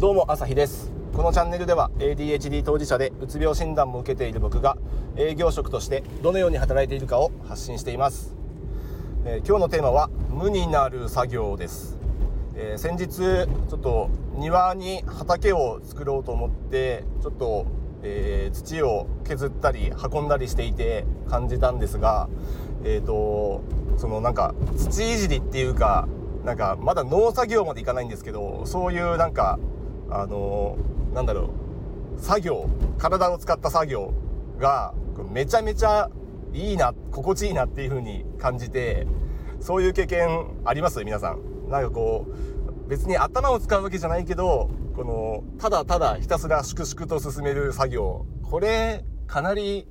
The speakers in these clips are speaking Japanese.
どうも朝日です。このチャンネルでは ADHD 当事者でうつ病診断も受けている僕が営業職としてどのように働いているかを発信しています、えー、今日のテーマは無になる作業です、えー、先日ちょっと庭に畑を作ろうと思ってちょっと、えー、土を削ったり運んだりしていて感じたんですがえっ、とそのなんか土いじりっていうかなんかまだ農作業までいかないんですけどそういうなんかあのー、なんだろう作業体を使った作業がめちゃめちゃいいな心地いいなっていう風に感じてそういう経験あります？皆さん。なんかこう別に頭を使うわけじゃないけどこのただただひたすら粛々と進める作業。これかなり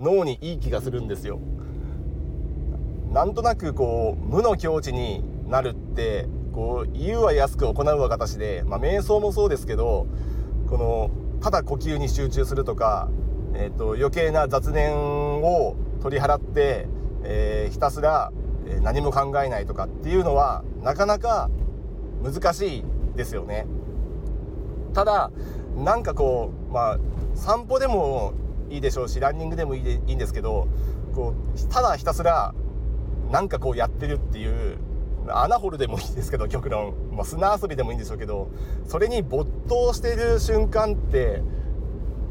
脳にいい気がするんですよ。なんとなくこう無の境地になるってこう言うは安く行うは形で、まあ、瞑想もそうですけどこのただ呼吸に集中するとか、えーと、余計な雑念を取り払って、えー、ひたすら何も考えないとかっていうのはなかなか難しいですよね。ただなんかこうまあ散歩でもいいでしょうしランニングでもいいでいいんですけどこうただひたすらなんかこうやってるっていう穴掘るでもいいですけど極論、まあ、砂遊びでもいいんでしょうけどそれに没頭してる瞬間って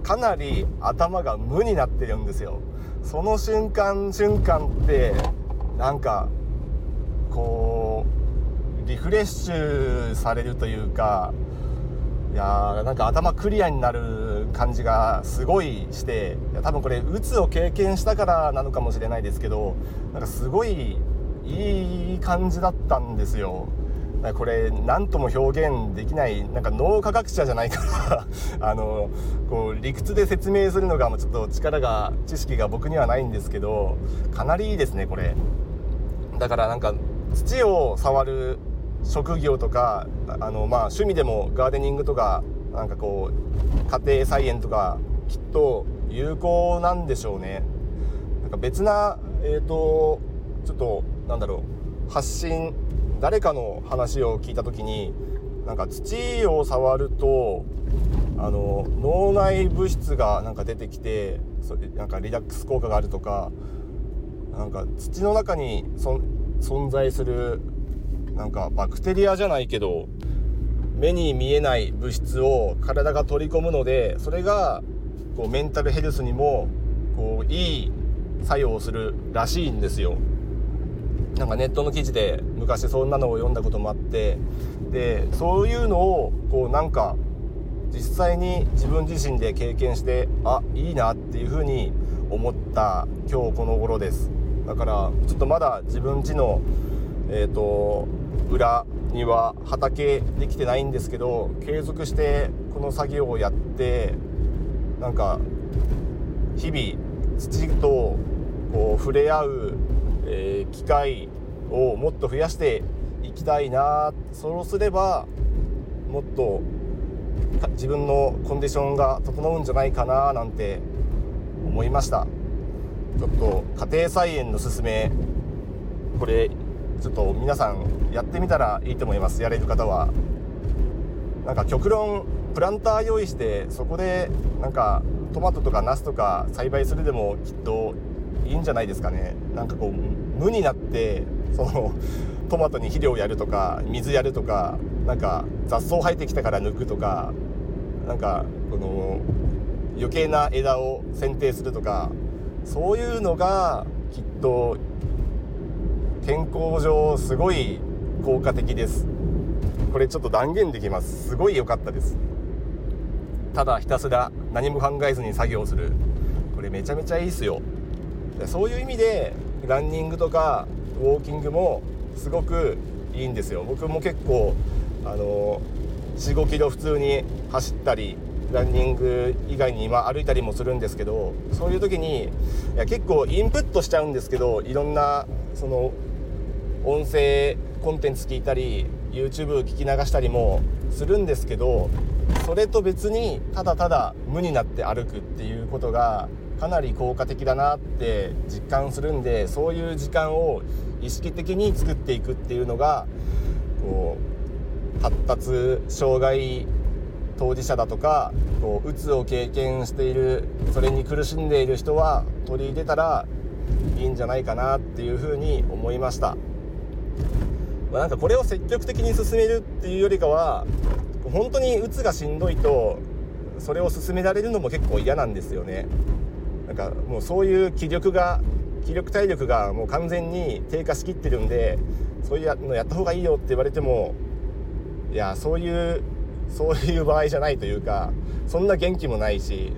かなり頭が無になってるんですよ。その瞬間瞬間ってなんかこうリフレッシュされるというかいやーなんか頭クリアになる感じがすごいしていや多分これうつを経験したからなのかもしれないですけどなんかすごいいい感じだったんですよ。これ何とも表現できないなんか脳科学者じゃないから あのこう理屈で説明するのがちょっと力が知識が僕にはないんですけどかなりいいですねこれ。だからなんか土を触る職業とかあのまあ趣味でもガーデニングとかなんかこう家庭菜園とかきっと有効なんでしょうね。なんか別なえっ、ー、とちょっとなんだろう発信誰かの話を聞いた時になんか土を触るとあの脳内物質がなんか出てきてそなんかリラックス効果があるとかなんか土の中に存在するなんかバクテリアじゃないけど目に見えない物質を体が取り込むのでそれがこうメンタルヘルスにもこういい作用をするらしいんですよ。なんかネットの記事で昔そんなのを読んだこともあってでそういうのをこうなんか実際に自分自身で経験してあいいなっていうふうに思った今日この頃です。だからちょっとまだ自分家のえっ、ー、と裏庭畑できてないんですけど継続してこの作業をやってなんか日々土とこう触れ合うー、機会をもっと増やしていきたいな。そうすればもっと自分のコンディションが整うんじゃないかななんて思いました。ちょっと家庭菜園のすすめこれちょっと皆さんやってみたらいいと思います。やれる方は。なんか極論プランター用意してそこでなんかトマトとかナスとか栽培するでもきっといいんじゃないですかね。なんかこう無になってそのトマトに肥料やるとか水やるとかなんか雑草生えてきたから抜くとかなんかこの余計な枝を剪定するとかそういうのがきっと健康上すごい効果的です。これちょっと断言できます。すごい良かったです。ただひたすら何も考えずに作業する。これめちゃめちゃいいっすよ。そういう意味でランニングとかウォーキングもすごくいいんですよ。僕も結構あの45キロ普通に走ったりランニング以外に今歩いたりもするんですけどそういう時にいや結構インプットしちゃうんですけどいろんなその音声コンテンツ聞いたり YouTube 聞き流したりもするんですけどそれと別にただただ無になって歩くっていうことがかなり効果的だなって実感するんでそういう時間を意識的に作っていくっていうのがこう発達障害当事者だとかこううつを経験しているそれに苦しんでいる人は取り入れたらいいんじゃないかなっていうふうに思いました、まあ、なんかこれを積極的に進めるっていうよりかは本当にうつがしんどいとそれを進められるのも結構嫌なんですよね。なんかもうそういう気力が気力体力がもう完全に低下しきってるんでそういうのやった方がいいよって言われてもいやそういうそういう場合じゃないというかそんな元気もないし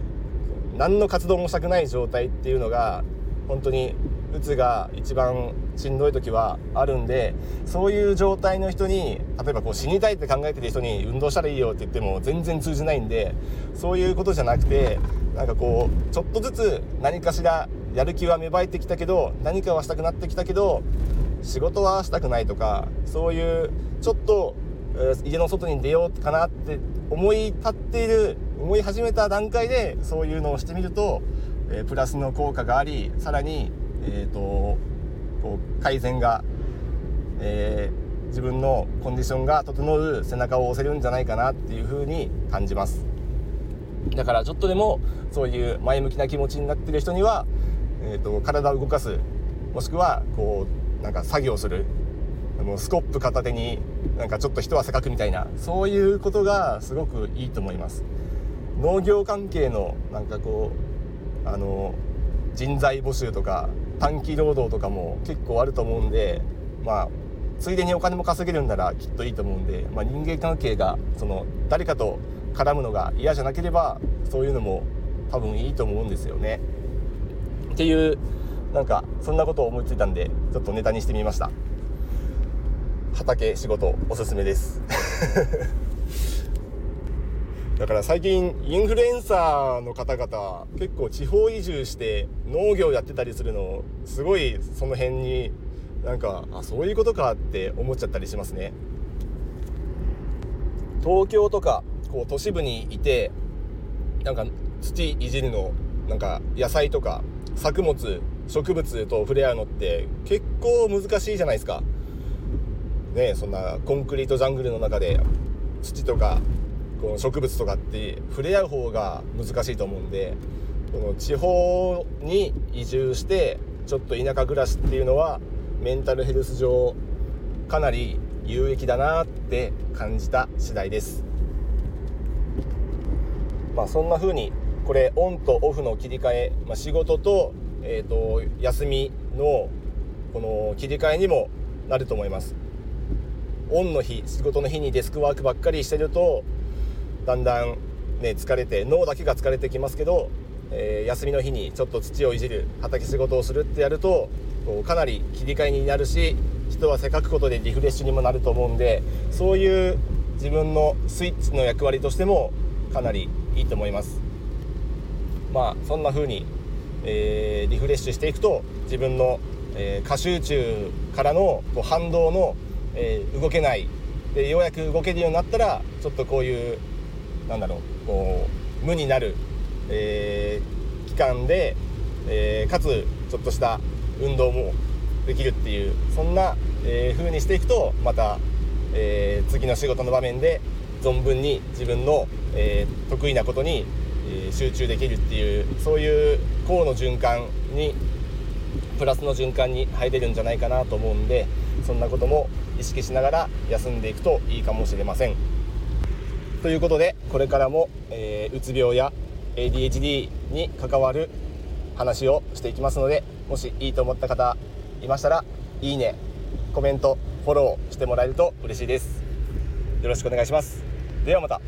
何の活動もしたくない状態っていうのが本当にうつが一番しんどい時はあるんでそういう状態の人に例えばこう死にたいって考えてる人に運動したらいいよって言っても全然通じないんでそういうことじゃなくてなんかこうちょっとずつ何かしらやる気は芽生えてきたけど何かはしたくなってきたけど仕事はしたくないとかそういうちょっと家の外に出ようかなって思い立っている思い始めた段階でそういうのをしてみると、えプラスの効果がありさらに、えーと、こう改善が、えー、自分のコンディションが整う背中を押せるんじゃないかなっていうふうに感じます。だからちょっとでもそういう前向きな気持ちになってる人には、えーと体を動かすもしくはこうなんか作業するもうスコップ片手になんかちょっと一汗かくみたいなそういうことがすごくいいと思います。農業関係のなんかこうあの人材募集とか短期労働とかも結構あると思うんでまあついでにお金も稼げるんならきっといいと思うんで、まあ、人間関係がその誰かと絡むのが嫌じゃなければそういうのも多分いいと思うんですよね。っていうなんかそんなことを思いついたんでちょっとネタにしてみました。畑仕事おすすめです。だから最近インフルエンサーの方々結構地方移住して農業やってたりするのすごいその辺になんかあそういうことかって思っちゃったりしますね。東京とかこう都市部にいてなんか土いじるのなんか野菜とか作物植物と触れ合うのって結構難しいじゃないですか。ねそんなコンクリートジャングルの中で土とかこの植物とかって触れ合う方が難しいと思うんでこの地方に移住してちょっと田舎暮らしっていうのはメンタルヘルス上かなり有益だなって感じた次第です。まあそんな風にこれオンとオフの切り替え、まあ、仕事と,、えーと休みのこの切り替えにもなると思います。オンの日仕事の日にデスクワークばっかりしてるとだんだんね疲れて脳だけが疲れてきますけど、えー、休みの日にちょっと土をいじる畑仕事をするってやるとかなり切り替えになるし人はせかくことでリフレッシュにもなると思うんでそういう自分のスイッチの役割としてもかなりいいと思います。まあそんな風に、えー、リフレッシュしていくと自分の、えー、過集中からのこう反動のえー、動けない。でようやく動けるようになったらちょっとこういうなんだろうこう無になる、えー、期間で、えー、かつちょっとした運動もできるっていうそんな、えー、風にしていくとまた、えー、次の仕事の場面で存分に自分の、えー、得意なことに、えー、集中できるっていうそういう項の循環にプラスの循環に入れるんじゃないかなと思うんでそんなことも意識しながら休んでいくといいかもしれません。ということでこれからも、えー、うつ病や ADHD に関わる話をしていきますのでもしいいと思った方いましたらいいねコメントフォローしてもらえると嬉しいです。よろしくお願いします。ではまた。